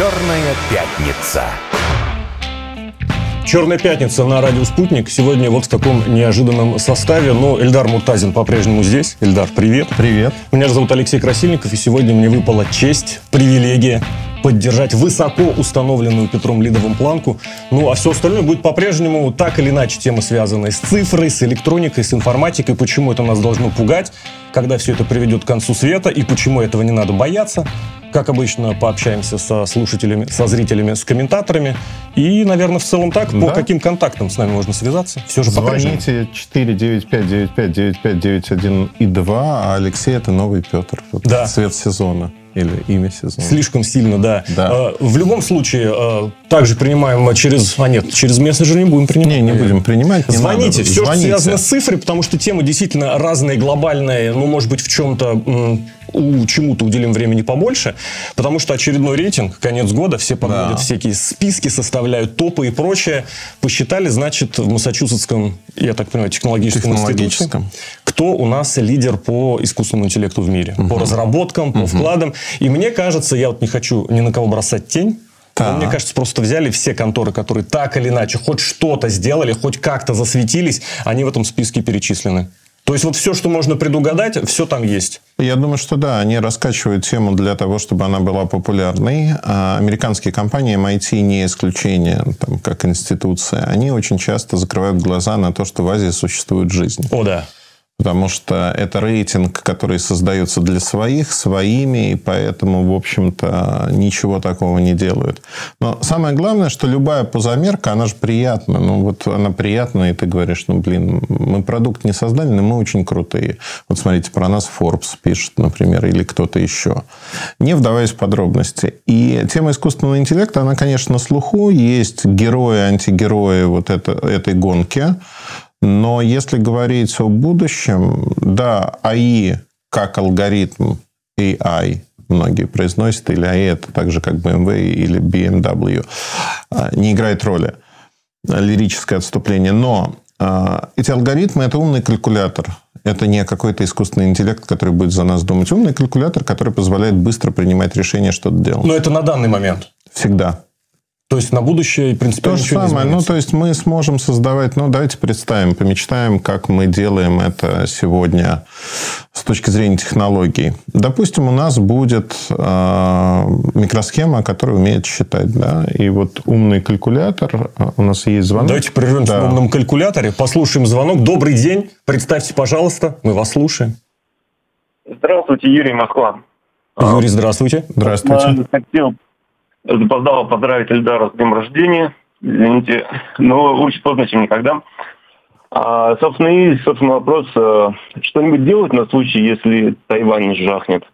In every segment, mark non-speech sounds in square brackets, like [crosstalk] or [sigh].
Черная пятница. Черная пятница на радио «Спутник». Сегодня вот в таком неожиданном составе. Но Эльдар Муртазин по-прежнему здесь. Эльдар, привет. Привет. Меня же зовут Алексей Красильников, и сегодня мне выпала честь, привилегия поддержать высоко установленную Петром Лидовым планку. Ну, а все остальное будет по-прежнему так или иначе темы, связанные с цифрой, с электроникой, с информатикой. Почему это нас должно пугать, когда все это приведет к концу света, и почему этого не надо бояться. Как обычно, пообщаемся со слушателями, со зрителями, с комментаторами. И, наверное, в целом так, по Да. каким контактам с нами можно связаться. Все же. Звоните 495-95-95-91 и 2, а Алексей это новый Петр. Да. Цвет сезона или имя сезона. Слишком сильно, да. Да. Э, В любом случае, э, также принимаем через... А нет, через мессенджер не будем принимать. Не, не будем принимать. не Звоните, надо. все, Звоните. что связано с цифрой, потому что темы действительно разные, глобальные, ну, может быть, в чем-то чему-то уделим времени побольше, потому что очередной рейтинг, конец года, все подводят Да. всякие списки, составляют топы и прочее. Посчитали, значит, в Массачусетском, я так понимаю, технологическом, Технологическом. институте, кто у нас лидер по искусственному интеллекту в мире, по разработкам, по вкладам. И мне кажется, я вот не хочу ни на кого бросать тень, но Так. мне кажется, просто взяли все конторы, которые так или иначе хоть что-то сделали, хоть как-то засветились, они в этом списке перечислены. То есть вот все, что можно предугадать, все там есть. Я думаю, что да, они раскачивают тему для того, чтобы она была популярной. А американские компании, MIT не исключение, там, как институция, они очень часто закрывают глаза на то, что в Азии существует жизнь. О, да. Потому что это рейтинг, который создается для своих, своими, и поэтому, в общем-то, ничего такого не делают. Но самое главное, что любая позамерка, она же приятна. Ну, вот она приятная, и ты говоришь, ну, блин, мы продукт не создали, но мы очень крутые. Вот смотрите, про нас Forbes пишет, например, или кто-то еще. Не вдаваясь в подробности. И тема искусственного интеллекта, она, конечно, на слуху. Есть герои, антигерои вот это, этой гонки. Но если говорить о будущем, да, АИ как алгоритм AI, многие произносят, или АИ это так же, как BMW или BMW, а, не играет роли. Лирическое отступление. Но а, эти алгоритмы – это умный калькулятор. Это не какой-то искусственный интеллект, который будет за нас думать. Умный калькулятор, который позволяет быстро принимать решения, что-то делать. Но это на данный момент. Всегда. То есть на будущее, в принципе, То же ничего не самое. Ну, то есть мы сможем создавать, ну, давайте представим, помечтаем, как мы делаем это сегодня с точки зрения технологий. Допустим, у нас будет э, микросхема, которая умеет считать, да, и вот умный калькулятор, э, у нас есть звонок. Давайте прервемся Да. на умном калькуляторе, послушаем звонок. Добрый день. Представьте, пожалуйста. Мы вас слушаем. Здравствуйте, Юрий Москва. Юрий, здравствуйте. Здравствуйте. Я хотел запоздало поздравить Эльдара с днем рождения. Извините, но лучше поздно, чем никогда. А, собственно, и, собственно, вопрос, э, что-нибудь делать на случай, если Тайвань жахнет?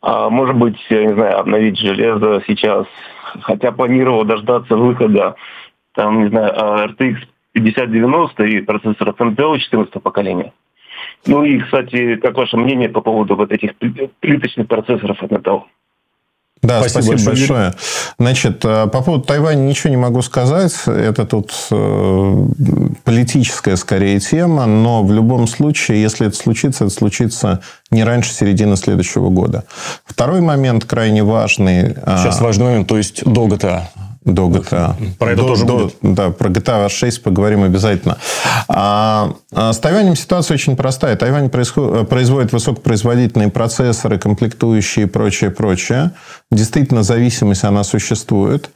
А, может быть, я не знаю, обновить железо сейчас, хотя планировал дождаться выхода, там, не знаю, RTX 5090 и процессор FNTL 14 поколения. Ну и, кстати, как ваше мнение по поводу вот этих пли- плиточных процессоров FNTL? Да, Спасибо спасибо, большое, большое. Значит, э, по поводу Тайваня ничего не могу сказать. Это тут э, политическая скорее тема, но в любом случае, если это случится, это случится не раньше середины следующего года. Второй момент крайне важный. а, Сейчас важный момент, то есть до GTA. До GTA. Про это До- тоже до- будет. Да, про GTA 6 поговорим обязательно. А, а с Тайванем ситуация очень простая. Тайвань происход- производит высокопроизводительные процессоры, комплектующие и прочее, прочее. Действительно, зависимость она существует.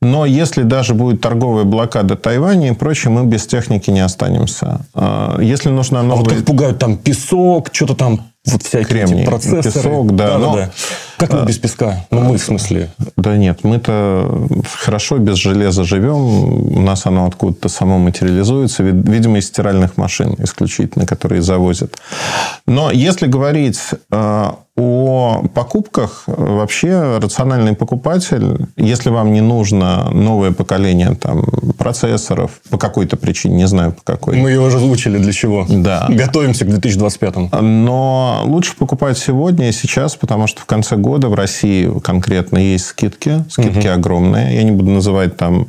Но если даже будет торговая блокада Тайваня и прочее, мы без техники не останемся. А, Если нужна А вот новая... как пугают там песок, что-то там, вот всякие Кремний, эти процессоры. песок, да, но- Да-да-да. Как мы без песка? Ну, мы в смысле. Да нет, мы-то хорошо без железа живем. У нас оно откуда-то само материализуется. Ви- Видимо, из стиральных машин исключительно, которые завозят. Но если говорить э, о покупках, вообще рациональный покупатель, если вам не нужно новое поколение там, процессоров по какой-то причине, не знаю по какой. Мы ее уже озвучили для чего. Да. [laughs] Готовимся к 2025. Но лучше покупать сегодня и сейчас, потому что в конце года в России конкретно есть скидки. Скидки огромные. Я не буду называть там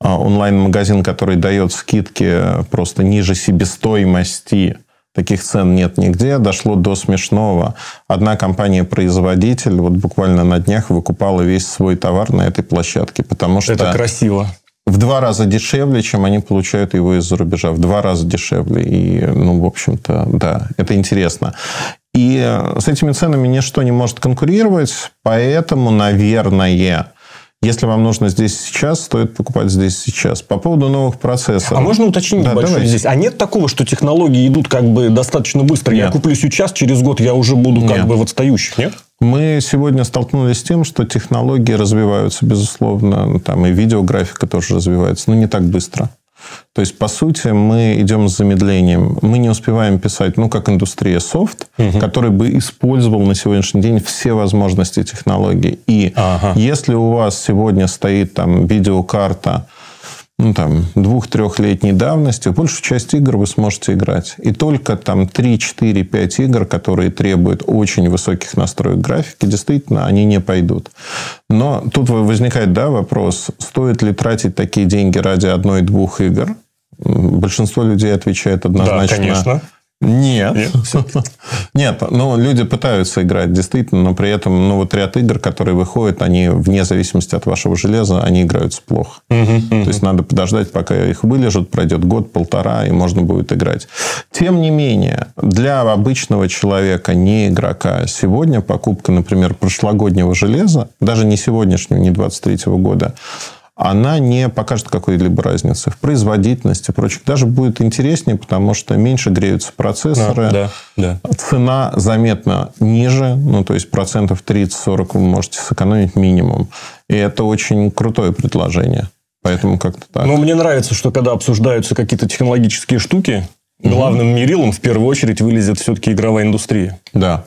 а, онлайн-магазин, который дает скидки просто ниже себестоимости Таких цен нет нигде. Дошло до смешного. Одна компания-производитель вот буквально на днях выкупала весь свой товар на этой площадке, потому что... Это красиво. В два раза дешевле, чем они получают его из-за рубежа. В два раза дешевле. И, ну, в общем-то, да, это интересно. И с этими ценами ничто не может конкурировать, поэтому, наверное, если вам нужно здесь сейчас, стоит покупать здесь сейчас. По поводу новых процессоров. А можно уточнить да, давайте. здесь? А нет такого, что технологии идут как бы достаточно быстро? Я Нет. куплю сейчас, через год я уже буду как Нет. бы в отстающих, нет? Мы сегодня столкнулись с тем, что технологии развиваются, безусловно. Там и видеографика тоже развивается, но не так быстро. То есть, по сути, мы идем с замедлением. Мы не успеваем писать, ну, как индустрия софт, который бы использовал на сегодняшний день все возможности технологий. И Ага. если у вас сегодня стоит там видеокарта, ну, там, двух-трехлетней давности, большую часть игр вы сможете играть. И только там 3, 4, 5 игр, которые требуют очень высоких настроек графики, действительно, они не пойдут. Но тут возникает да, вопрос, стоит ли тратить такие деньги ради одной-двух игр? Большинство людей отвечает однозначно. Да, конечно. Нет. Нет, [laughs] Нет, ну, люди пытаются играть, действительно, но при этом, ну, вот ряд игр, которые выходят, они, вне зависимости от вашего железа, они играются плохо. То есть, надо подождать, пока их вылежат, пройдет год-полтора, и можно будет играть. Тем не менее, для обычного человека, не игрока, сегодня покупка, например, прошлогоднего железа, даже не сегодняшнего, не 23 года, она не покажет какой-либо разницы в производительности и прочих. Даже будет интереснее, потому что меньше греются процессоры. Да, да. Цена заметно ниже, ну, то есть процентов 30-40 вы можете сэкономить минимум. И это очень крутое предложение. Поэтому как-то так. Но мне нравится, что когда обсуждаются какие-то технологические штуки, главным мерилом в первую очередь вылезет все-таки игровая индустрия. Да.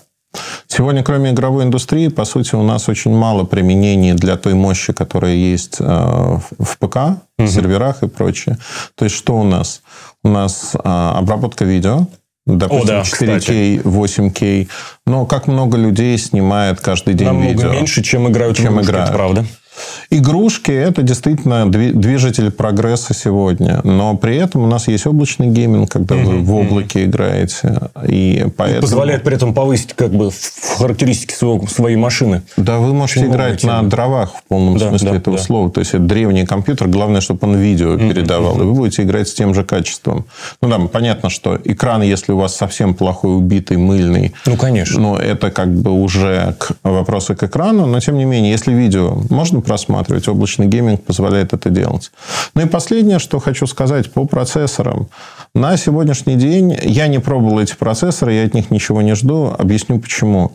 Сегодня, кроме игровой индустрии, по сути, у нас очень мало применений для той мощи, которая есть э, в в ПК, в серверах и прочее. То есть, что у нас? У нас э, обработка видео, допустим, да, 4К, 8К. Но как много людей снимает каждый день Намного видео? меньше, чем играют в Чем игрушки, играют. это правда. Игрушки – это действительно дви- движитель прогресса сегодня. Но при этом у нас есть облачный гейминг, когда вы в облаке играете. И поэтому... Позволяет при этом повысить как бы характеристики своего, своей машины. Да, вы можете Очень играть на дровах в полном Да, смысле да, этого да. слова. То есть, это древний компьютер. Главное, чтобы он видео передавал. И вы будете играть с тем же качеством. Ну, да, понятно, что экран, если у вас совсем плохой, убитый, мыльный, Ну, конечно. но это как бы уже к вопросы к экрану. Но, тем не менее, если видео можно просматривать, облачный гейминг позволяет это делать. Ну, и последнее, что хочу сказать по процессорам. На сегодняшний день я не пробовал эти процессоры, я от них ничего не жду. Объясню, почему.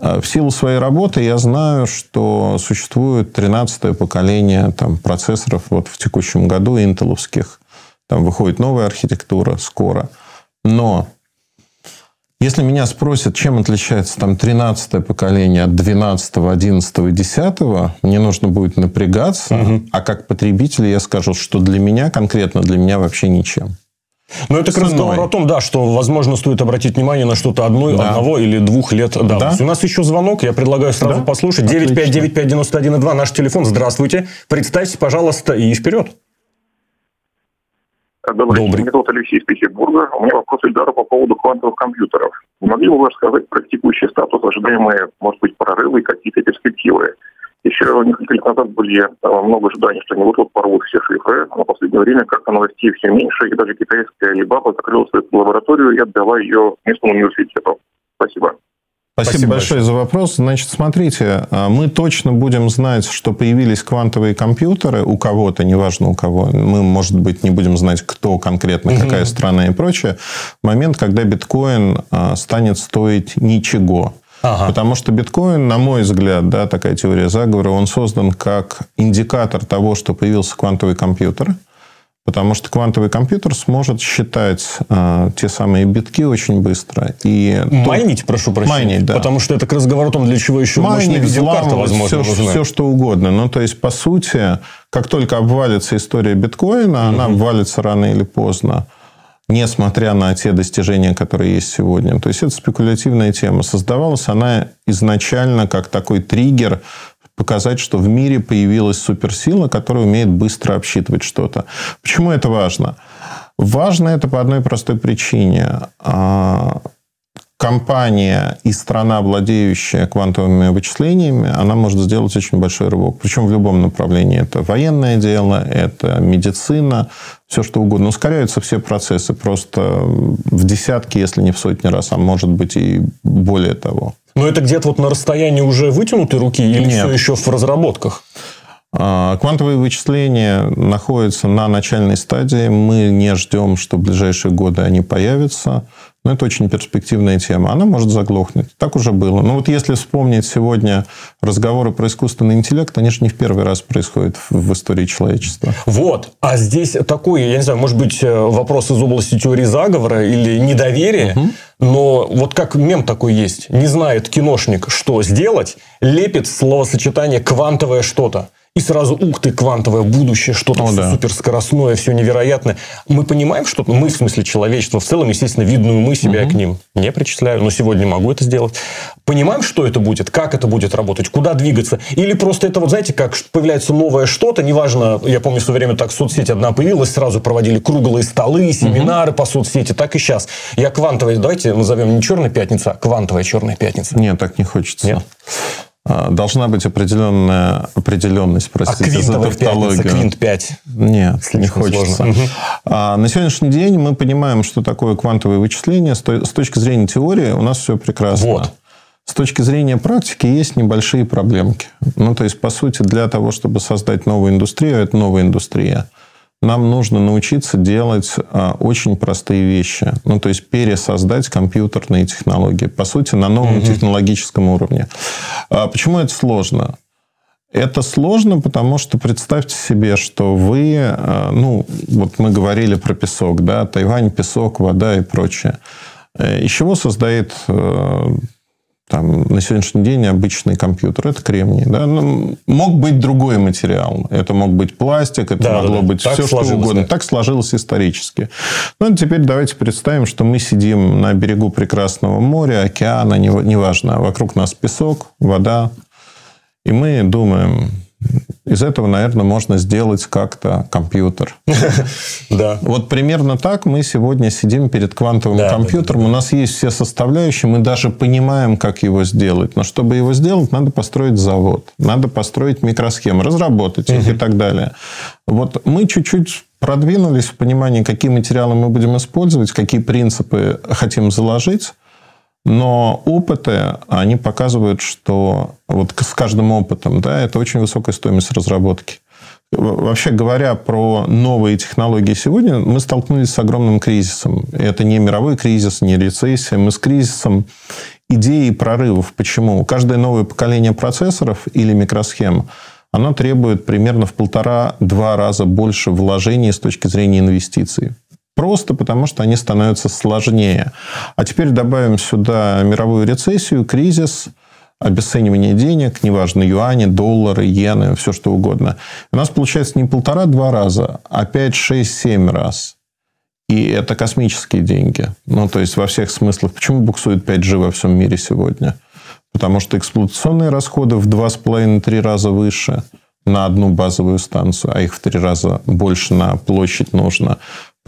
Э, В силу своей работы я знаю, что существует 13 поколение там, процессоров вот в текущем году интеловских. Там выходит новая архитектура скоро. Но если меня спросят, чем отличается там 13 поколение от 12, 11 и 10, мне нужно будет напрягаться. А как потребитель я скажу, что для меня, конкретно для меня вообще ничем. Но это к Ценой. разговору о том, да, что, возможно, стоит обратить внимание на что-то одной, Да. одного или двух лет давности. Да. У нас еще звонок, я предлагаю сразу Да. послушать. Отлично. 9595192, наш телефон. Здравствуйте. Представьте, пожалуйста, и вперед. Добрый, Добрый. день. Меня зовут Алексей из Петербурга. У меня вопрос Ильдару по поводу квантовых компьютеров. Не могли бы вы рассказать про текущий статус, ожидаемые, может быть, прорывы и какие-то перспективы? Еще несколько лет назад были э, много ожиданий, что они вот-вот порвут все шифры, а на последнее время как-то новостей все меньше, и даже китайская Alibaba закрыла свою лабораторию и отдала ее местному университету. Спасибо. Спасибо, Спасибо большое за вопрос. Значит, смотрите, а, мы точно будем знать, что появились квантовые компьютеры у кого-то, неважно у кого. Мы, может быть, не будем знать, кто конкретно, какая страна и прочее. Момент, когда биткоин а, станет стоить ничего. Ага. Потому что биткоин, на мой взгляд, да, такая теория заговора, он создан как индикатор того, что появился квантовый компьютер. Потому что квантовый компьютер сможет считать а, те самые битки очень быстро. И то- Майнить, прошу прощения. Майнить, да. Потому что это к разговору о том, для чего еще мощная майнить, видеокарта, взламывать, возможно, все, нужна. все, что угодно. Ну, то есть, по сути, как только обвалится история биткоина, она обвалится рано или поздно, несмотря на те достижения, которые есть сегодня. То есть, это спекулятивная тема. Создавалась она изначально как такой триггер показать, что в мире появилась суперсила, которая умеет быстро обсчитывать что-то. Почему это важно? Важно это по одной простой причине. А, компания и страна, владеющая квантовыми вычислениями, она может сделать очень большой рывок. Причем в любом направлении. Это военное дело, это медицина, все что угодно. Ускоряются все процессы просто в десятки, если не в сотни раз, а может быть и более того. Но это где-то вот на расстоянии уже вытянутой руки или Нет. все еще в разработках? А, квантовые вычисления находятся на начальной стадии. Мы не ждем, что в ближайшие годы они появятся. Но это очень перспективная тема. Она может заглохнуть. Так уже было. Но вот если вспомнить сегодня разговоры про искусственный интеллект, они же не в первый раз происходят в истории человечества. Вот. А здесь такой, я не знаю, может быть, э, вопрос из области теории заговора или недоверия. Угу. Но вот как мем такой есть. Не знает киношник, что сделать, лепит словосочетание «квантовое что-то» и сразу, ух ты, квантовое будущее, что-то О, да. суперскоростное, все невероятное. Мы понимаем что-то, мы, в смысле человечества, в целом, естественно, видную мы себя угу. к ним не причисляю, но сегодня могу это сделать. Понимаем, что это будет, как это будет работать, куда двигаться, или просто это, вот знаете, как появляется новое что-то, неважно, я помню, в свое время так соцсеть одна появилась, сразу проводили круглые столы, семинары угу. по соцсети, так и сейчас. Я квантовая, давайте назовем не черная пятница, а квантовая черная пятница. Нет, так не хочется. Нет? А, должна быть определенная определенность, простите, а за тавтологию. квинт 5? Нет, Слишком не хочется. Угу. А на сегодняшний день мы понимаем, что такое квантовые вычисления. С точки зрения теории у нас все прекрасно. Вот. С точки зрения практики есть небольшие проблемки. Ну, то есть, по сути, для того, чтобы создать новую индустрию, это новая индустрия – нам нужно научиться делать а, очень простые вещи. Ну, то есть пересоздать компьютерные технологии. По сути, на новом угу. технологическом уровне. А почему это сложно? Это сложно, потому что представьте себе, что вы, а, ну, вот мы говорили про песок, да, Тайвань, песок, вода и прочее. Э, из чего создает там, на сегодняшний день обычный компьютер, это кремний. Да? Ну, мог быть другой материал. Это мог быть пластик, это да, могло да, быть все, что угодно. Да. Так сложилось исторически. Ну, теперь давайте представим, что мы сидим на берегу прекрасного моря, океана, неважно. Вокруг нас песок, вода. И мы думаем, из этого, наверное, можно сделать как-то компьютер. [laughs] Да. Вот примерно так мы сегодня сидим перед квантовым компьютером. У нас есть все составляющие, мы даже понимаем, как его сделать. Но чтобы его сделать, надо построить завод, надо построить микросхемы, разработать их и так далее. Вот мы чуть-чуть продвинулись в понимании, какие материалы мы будем использовать, какие принципы хотим заложить. Но опыты, они показывают, что вот с каждым опытом, да, это очень высокая стоимость разработки. Вообще говоря про новые технологии сегодня, мы столкнулись с огромным кризисом. Это не мировой кризис, не рецессия. Мы с кризисом идеи прорывов. Почему? Каждое новое поколение процессоров или микросхем, оно требует примерно в полтора-два раза больше вложений с точки зрения инвестиций. Просто потому, что они становятся сложнее. А теперь добавим сюда мировую рецессию, кризис, обесценивание денег, неважно, юани, доллары, иены, все что угодно. У нас получается не полтора-два раза, а пять, шесть, семь раз. И это космические деньги. Ну, то есть, во всех смыслах. Почему буксует 5G во всем мире сегодня? Потому что эксплуатационные расходы в 2,5-3 раза выше на одну базовую станцию, а их в три раза больше на площадь нужно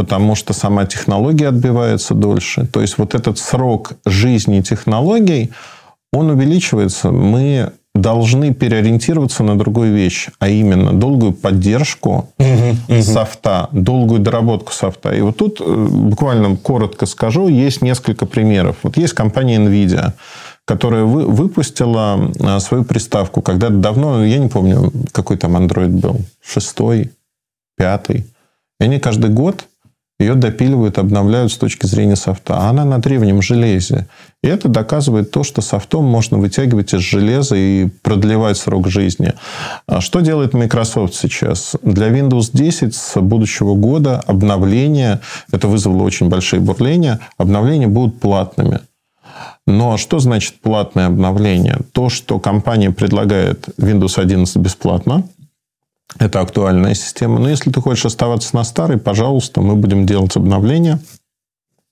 потому что сама технология отбивается дольше. То есть вот этот срок жизни технологий, он увеличивается. Мы должны переориентироваться на другую вещь, а именно долгую поддержку угу, угу. софта, долгую доработку софта. И вот тут э, буквально коротко скажу, есть несколько примеров. Вот есть компания Nvidia, которая вы, выпустила э, свою приставку когда-то давно, я не помню, какой там Android был, шестой, пятый. И они каждый год ее допиливают, обновляют с точки зрения софта. А она на древнем железе. И это доказывает то, что софтом можно вытягивать из железа и продлевать срок жизни. А что делает Microsoft сейчас? Для Windows 10 с будущего года обновления, это вызвало очень большие бурления, обновления будут платными. Но что значит платное обновление? То, что компания предлагает Windows 11 бесплатно – это актуальная система. Но если ты хочешь оставаться на старой, пожалуйста, мы будем делать обновления,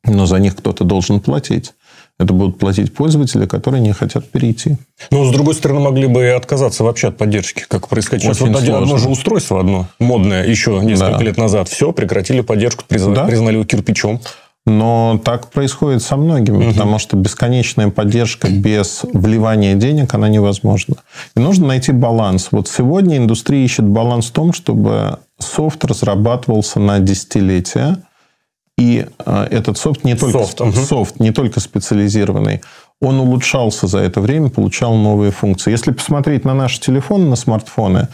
но за них кто-то должен платить. Это будут платить пользователи, которые не хотят перейти. Ну, с другой стороны, могли бы и отказаться вообще от поддержки, как происходит сейчас. Очень вот один- одно же устройство одно, модное, еще несколько Да. лет назад. Все, прекратили поддержку, призна- Да. признали его кирпичом. Но так происходит со многими, потому что бесконечная поддержка без вливания денег, она невозможна. И нужно найти баланс. Вот сегодня индустрия ищет баланс в том, чтобы софт разрабатывался на десятилетия, и э, этот софт не только Софт, мгм. софт, не только специализированный, он улучшался за это время, получал новые функции. Если посмотреть на наши телефоны, на смартфоны,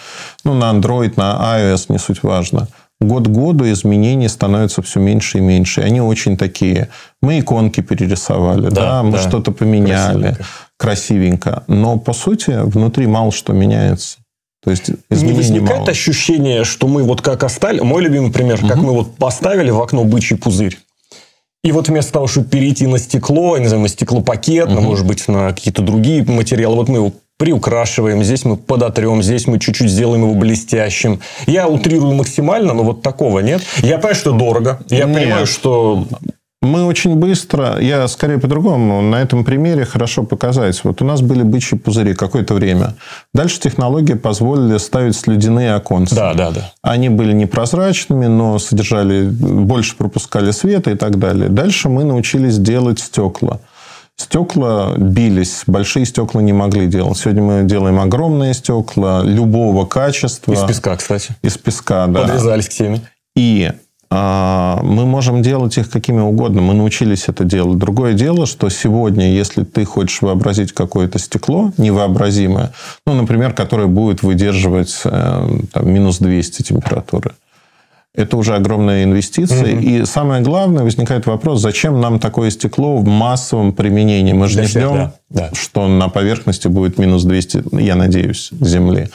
ну, на Android, на iOS, не суть важно, год к году изменений становятся все меньше и меньше. И они очень такие. Мы иконки перерисовали, да, Да, мы да. что-то поменяли. Красивенько. Но, по сути, внутри мало что меняется. То есть Не возникает мало. ощущение, что мы вот как остали... Мой любимый пример, как мы вот поставили в окно бычий пузырь. И вот вместо того, чтобы перейти на стекло, не знаю, на стеклопакет, на, может быть, на какие-то другие материалы, вот мы его приукрашиваем, здесь мы подотрем, здесь мы чуть-чуть сделаем его блестящим. Я утрирую максимально, но вот такого нет. Я понимаю, что дорого. Я Нет. понимаю, что... Мы очень быстро, я скорее по-другому, на этом примере хорошо показать. Вот у нас были бычьи пузыри какое-то время. Дальше технологии позволили ставить слюдяные оконца. Да, да, да. Они были непрозрачными, но содержали, больше пропускали света и так далее. Дальше мы научились делать стекла. Стекла бились, большие стекла не могли делать. Сегодня мы делаем огромные стекла любого качества. Из песка, кстати. Из песка, да. Подрезались к теме. И а, мы можем делать их какими угодно. Мы научились это делать. Другое дело, что сегодня, если ты хочешь вообразить какое-то стекло невообразимое, ну, например, которое будет выдерживать э, там, минус 200 температуры, это уже огромная инвестиция. И самое главное, возникает вопрос, зачем нам такое стекло в массовом применении? Мы же Для не всех, ждем, да, да. что на поверхности будет минус 200, я надеюсь, Земли.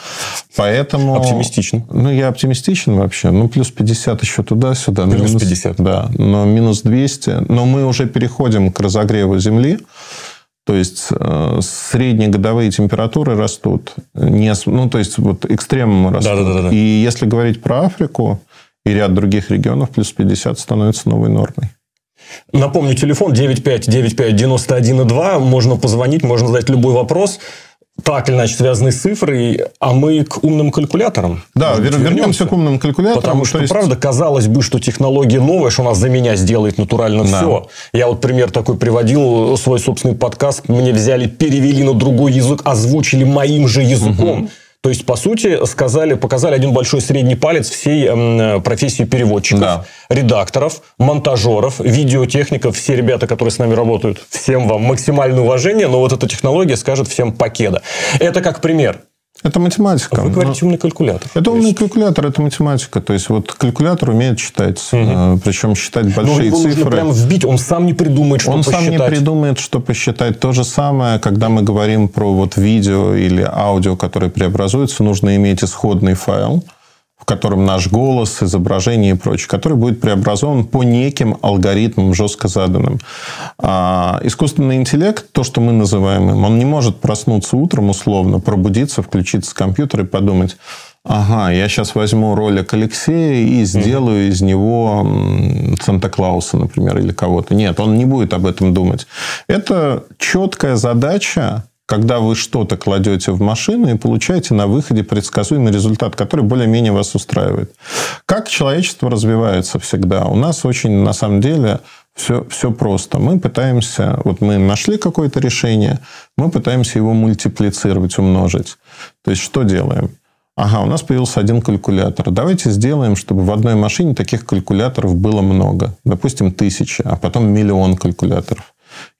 Поэтому... Оптимистично. Ну, я оптимистичен вообще. Ну, плюс 50 еще туда-сюда. Плюс минус- 50. Да, но минус 200. Но мы уже переходим к разогреву Земли. То есть, э, среднегодовые температуры растут. Не, ну, то есть, вот экстремумы растут. Да-да-да-да. И если говорить про Африку и ряд других регионов, плюс 50 становится новой нормой. Напомню, телефон 9595-91,2. Можно позвонить, можно задать любой вопрос. Так или иначе связанный с цифрой, а мы к умным калькуляторам. Да, Может быть, вер- вернемся к умным калькуляторам. Потому То что, есть- правда, казалось бы, что технология новая, что она за меня сделает натурально Да. все. Я вот пример такой приводил, свой собственный подкаст. Мне взяли, перевели на другой язык, озвучили моим же языком. То есть, по сути, сказали, показали один большой средний палец всей м, профессии переводчиков, Да. редакторов, монтажеров, видеотехников, все ребята, которые с нами работают. Всем вам максимальное уважение, но вот эта технология скажет всем покеда. Это как пример. Это математика. Вы Ну, говорите умный калькулятор. Это То умный калькулятор, это математика. То есть, вот калькулятор умеет считать. э, Причем считать Но большие его нужно цифры. прям вбить, он сам не придумает, что Он сам не посчитать. придумает, что посчитать. То же самое, когда мы говорим про вот видео или аудио, которые преобразуются, нужно иметь исходный файл, котором наш голос, изображение и прочее, который будет преобразован по неким алгоритмам жестко заданным. А искусственный интеллект, то, что мы называем им, он не может проснуться утром условно, пробудиться, включиться с компьютера и подумать, ага, я сейчас возьму ролик Алексея и сделаю из него Санта-Клауса, например, или кого-то. Нет, он не будет об этом думать. Это четкая задача, когда вы что-то кладете в машину и получаете на выходе предсказуемый результат, который более-менее вас устраивает. Как человечество развивается всегда? У нас очень, на самом деле, все, все просто. Мы пытаемся, вот мы нашли какое-то решение, мы пытаемся его мультиплицировать, умножить. То есть, что делаем? Ага, у нас появился один калькулятор. Давайте сделаем, чтобы в одной машине таких калькуляторов было много. Допустим, тысяча, а потом миллион калькуляторов.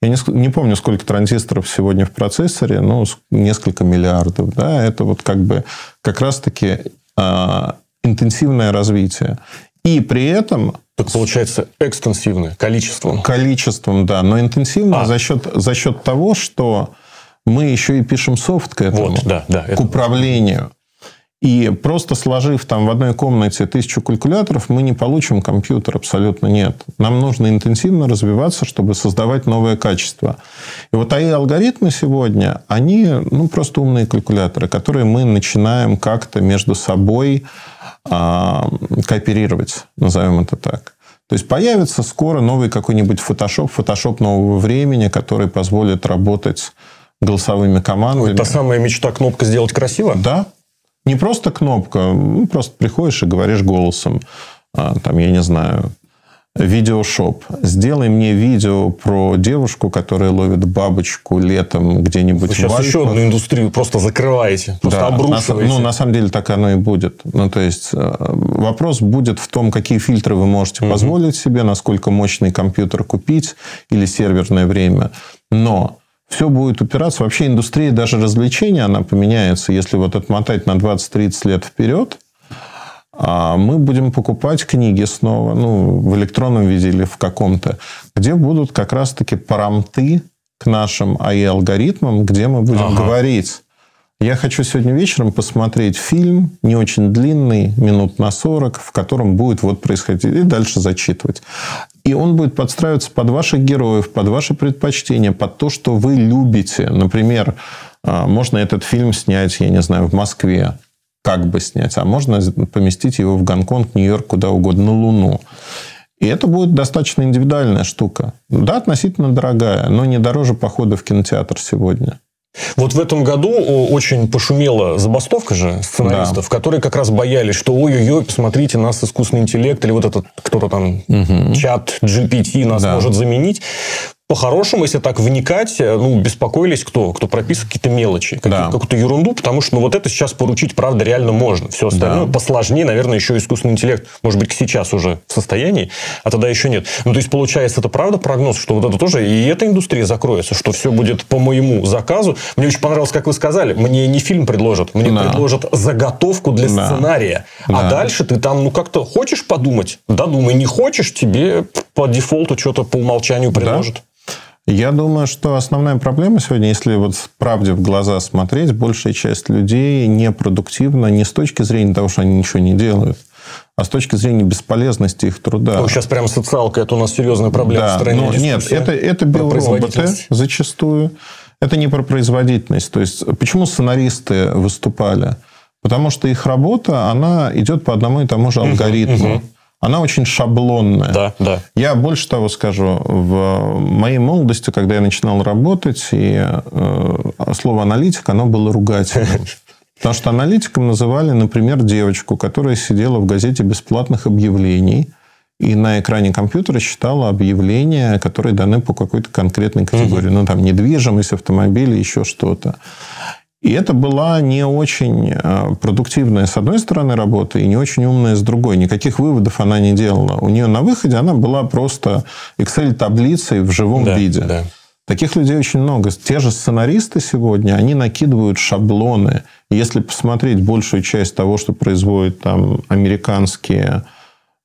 Я не, не помню, сколько транзисторов сегодня в процессоре, но несколько миллиардов. Да? Это вот как бы как раз-таки а, интенсивное развитие. И при этом Так получается экстенсивное количеством. количеством, да, но интенсивно А. за, счет, за счет того, что мы еще и пишем софт к этому, Вот, да, да. к это- управлению. И просто сложив там в одной комнате тысячу калькуляторов, мы не получим компьютер, абсолютно нет. Нам нужно интенсивно развиваться, чтобы создавать новое качество. И вот АИ алгоритмы сегодня, они ну, просто умные калькуляторы, которые мы начинаем как-то между собой а, кооперировать, назовем это так. То есть появится скоро новый какой-нибудь фотошоп, фотошоп нового времени, который позволит работать голосовыми командами. Та самая мечта кнопка сделать красиво? Да. Не просто кнопка, ну, просто приходишь и говоришь голосом. А, там, я не знаю, видеошоп. Сделай мне видео про девушку, которая ловит бабочку летом где-нибудь Вы сейчас в еще одну индустрию просто закрываете, просто да, обрушиваете. На, ну, на самом деле так оно и будет. Ну, то есть, э, вопрос будет в том, какие фильтры вы можете угу. позволить себе, насколько мощный компьютер купить или серверное время. Но все будет упираться. Вообще индустрия даже развлечения, она поменяется. Если вот отмотать на 20-30 лет вперед, а мы будем покупать книги снова, ну, в электронном виде или в каком-то, где будут как раз-таки парамты к нашим АИ-алгоритмам, где мы будем ага. говорить. Я хочу сегодня вечером посмотреть фильм, не очень длинный, минут на 40, в котором будет вот происходить, и дальше зачитывать. И он будет подстраиваться под ваших героев, под ваши предпочтения, под то, что вы любите. Например, а, можно этот фильм снять, я не знаю, в Москве как бы снять, а можно поместить его в Гонконг, Нью-Йорк, куда угодно, на Луну. И это будет достаточно индивидуальная штука. Да, относительно дорогая, но не дороже похода в кинотеатр сегодня. Вот в этом году очень пошумела забастовка же сценаристов, да. которые как раз боялись, что ой-ой-ой, посмотрите, нас искусственный интеллект или вот этот кто-то там угу. чат GPT нас да. может заменить по-хорошему, если так вникать, э, ну, беспокоились кто? Кто прописывает какие-то мелочи, да. какую-то ерунду, потому что, ну, вот это сейчас поручить, правда, реально можно. Все остальное да. посложнее, наверное, еще искусственный интеллект, может быть, сейчас уже в состоянии, а тогда еще нет. Ну, то есть, получается, это правда прогноз, что вот это тоже, и эта индустрия закроется, что все будет по моему заказу. Мне очень понравилось, как вы сказали, мне не фильм предложат, мне да. предложат заготовку для да. сценария. А да. А дальше ты там, ну, как-то хочешь подумать? Да, думай, не хочешь, тебе по дефолту что-то по умолчанию предложат. Да. Я думаю, что основная проблема сегодня, если вот правде в глаза смотреть, большая часть людей непродуктивна не с точки зрения того, что они ничего не делают, а с точки зрения бесполезности их труда. Ну, сейчас прям социалка, это у нас серьезная проблема да, в стране. Но нет, это, это биороботы зачастую. Это не про производительность. То есть, почему сценаристы выступали? Потому что их работа, она идет по одному и тому же алгоритму. Угу она очень шаблонная. Да, да. Я больше того скажу. В моей молодости, когда я начинал работать, и э, слово аналитик, оно было ругательным. [laughs] Потому что аналитиком называли, например, девочку, которая сидела в газете бесплатных объявлений и на экране компьютера читала объявления, которые даны по какой-то конкретной категории. Ну, там, недвижимость, автомобили, еще что-то. И это была не очень э, продуктивная, с одной стороны, работа, и не очень умная, с другой. Никаких выводов она не делала. У нее на выходе она была просто Excel-таблицей в живом да, виде. Да. Таких людей очень много. Те же сценаристы сегодня, они накидывают шаблоны. Если посмотреть большую часть того, что производят там американские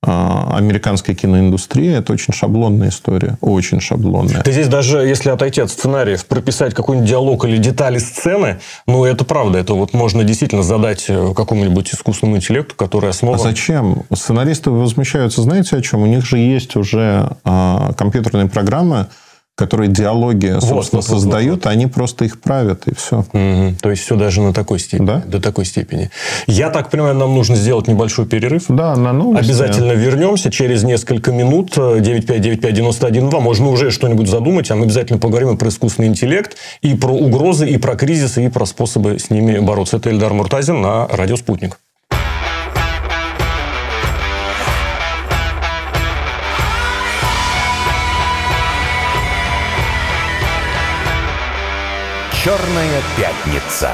а, американская киноиндустрия, это очень шаблонная история. Очень шаблонная. Ты здесь даже, если отойти от сценариев, прописать какой-нибудь диалог или детали сцены, ну, это правда. Это вот можно действительно задать э, какому-нибудь искусственному интеллекту, который основан... А зачем? Сценаристы возмущаются, знаете, о чем? У них же есть уже а, компьютерные программы, которые диалоги, собственно, вот, вот, создают, вот, вот. они просто их правят, и все. Угу. То есть, все даже на такой степени. Да? До такой степени. Я так понимаю, нам нужно сделать небольшой перерыв. Да, на новости. Обязательно вернемся через несколько минут. 9595-91-2. Можно уже что-нибудь задумать, а мы обязательно поговорим и про искусственный интеллект, и про угрозы, и про кризисы, и про способы с ними бороться. Это Эльдар Муртазин на Радио «Спутник». Черная пятница.